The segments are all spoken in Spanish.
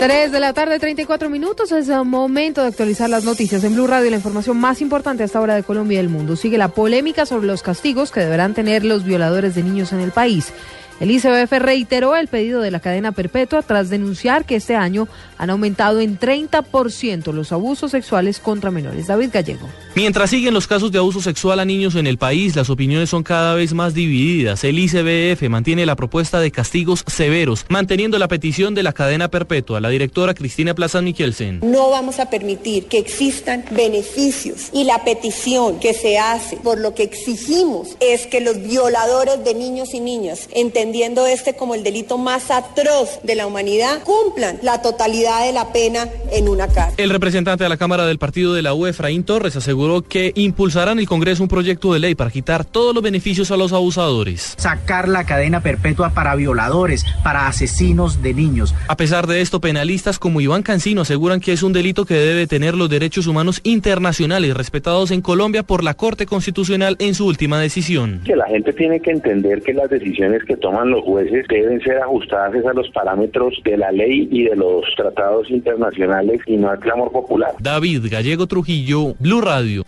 3 de la tarde, 34 minutos. Es el momento de actualizar las noticias en Blue Radio la información más importante a esta hora de Colombia y del mundo. Sigue la polémica sobre los castigos que deberán tener los violadores de niños en el país. El ICBF reiteró el pedido de la cadena perpetua tras denunciar que este año han aumentado en 30% los abusos sexuales contra menores. David Gallego. Mientras siguen los casos de abuso sexual a niños en el país, las opiniones son cada vez más divididas. El ICBF mantiene la propuesta de castigos severos, manteniendo la petición de la cadena perpetua. La directora Cristina Plaza Michelsen. No vamos a permitir que existan beneficios y la petición que se hace, por lo que exigimos, es que los violadores de niños y niñas, entendiendo este como el delito más atroz de la humanidad, cumplan la totalidad de la pena en una cárcel. El representante de la Cámara del Partido de la UE, Efraín Torres, aseguró que impulsarán en el Congreso un proyecto de ley para quitar todos los beneficios a los abusadores. Sacar la cadena perpetua para violadores, para asesinos de niños. A pesar de esto, penalistas como Iván Cancino aseguran que es un delito que debe tener los derechos humanos internacionales respetados en Colombia por la Corte Constitucional en su última decisión. Que la gente tiene que entender que las decisiones que toman los jueces deben ser ajustadas a los parámetros de la ley y de los tratados internacionales y no al clamor popular. David Gallego Trujillo, Blue Radio.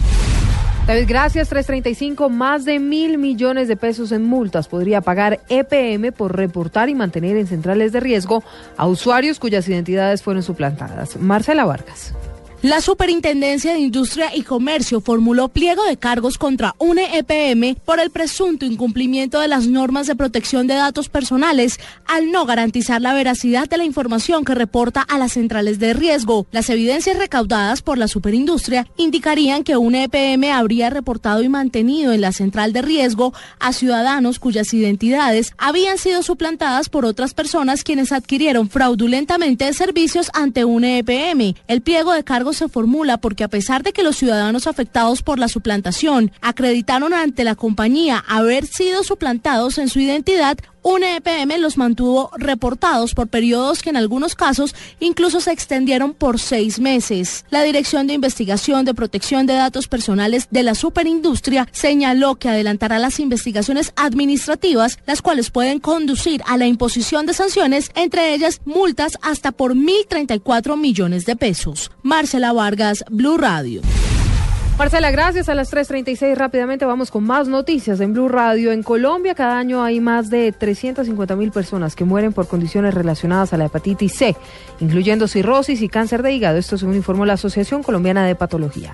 David, gracias. 335, más de mil millones de pesos en multas podría pagar EPM por reportar y mantener en centrales de riesgo a usuarios cuyas identidades fueron suplantadas. Marcela Vargas. La Superintendencia de Industria y Comercio formuló pliego de cargos contra UNE EPM por el presunto incumplimiento de las normas de protección de datos personales al no garantizar la veracidad de la información que reporta a las centrales de riesgo. Las evidencias recaudadas por la Superindustria indicarían que UNE EPM habría reportado y mantenido en la central de riesgo a ciudadanos cuyas identidades habían sido suplantadas por otras personas quienes adquirieron fraudulentamente servicios ante UNE EPM. El pliego de cargos se formula porque a pesar de que los ciudadanos afectados por la suplantación acreditaron ante la compañía haber sido suplantados en su identidad, un EPM los mantuvo reportados por periodos que en algunos casos incluso se extendieron por seis meses. La Dirección de Investigación de Protección de Datos Personales de la Superindustria señaló que adelantará las investigaciones administrativas, las cuales pueden conducir a la imposición de sanciones, entre ellas multas hasta por 1.034 millones de pesos. Marcela Vargas, Blue Radio. Marcela, gracias. A las 3.36 rápidamente vamos con más noticias en Blue Radio. En Colombia cada año hay más de 350 mil personas que mueren por condiciones relacionadas a la hepatitis C, incluyendo cirrosis y cáncer de hígado. Esto según informó la Asociación Colombiana de Patología.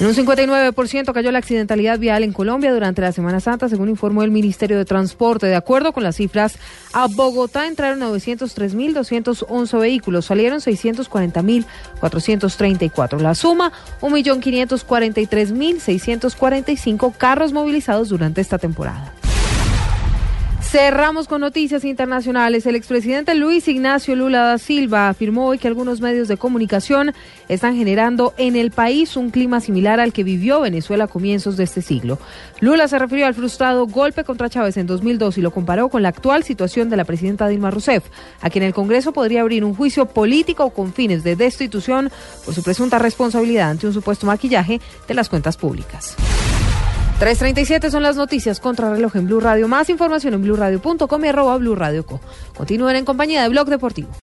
En un 59% cayó la accidentalidad vial en Colombia durante la Semana Santa, según informó el Ministerio de Transporte. De acuerdo con las cifras, a Bogotá entraron 903.211 vehículos, salieron 640.434. La suma, 1.543.645 carros movilizados durante esta temporada. Cerramos con noticias internacionales. El expresidente Luis Ignacio Lula da Silva afirmó hoy que algunos medios de comunicación están generando en el país un clima similar al que vivió Venezuela a comienzos de este siglo. Lula se refirió al frustrado golpe contra Chávez en 2002 y lo comparó con la actual situación de la presidenta Dilma Rousseff, a quien el Congreso podría abrir un juicio político con fines de destitución por su presunta responsabilidad ante un supuesto maquillaje de las cuentas públicas. 3.37 son las noticias contra reloj en Blue Radio. Más información en blueradio.com y arroba Blue Radio Co. Continúen en compañía de Blog Deportivo.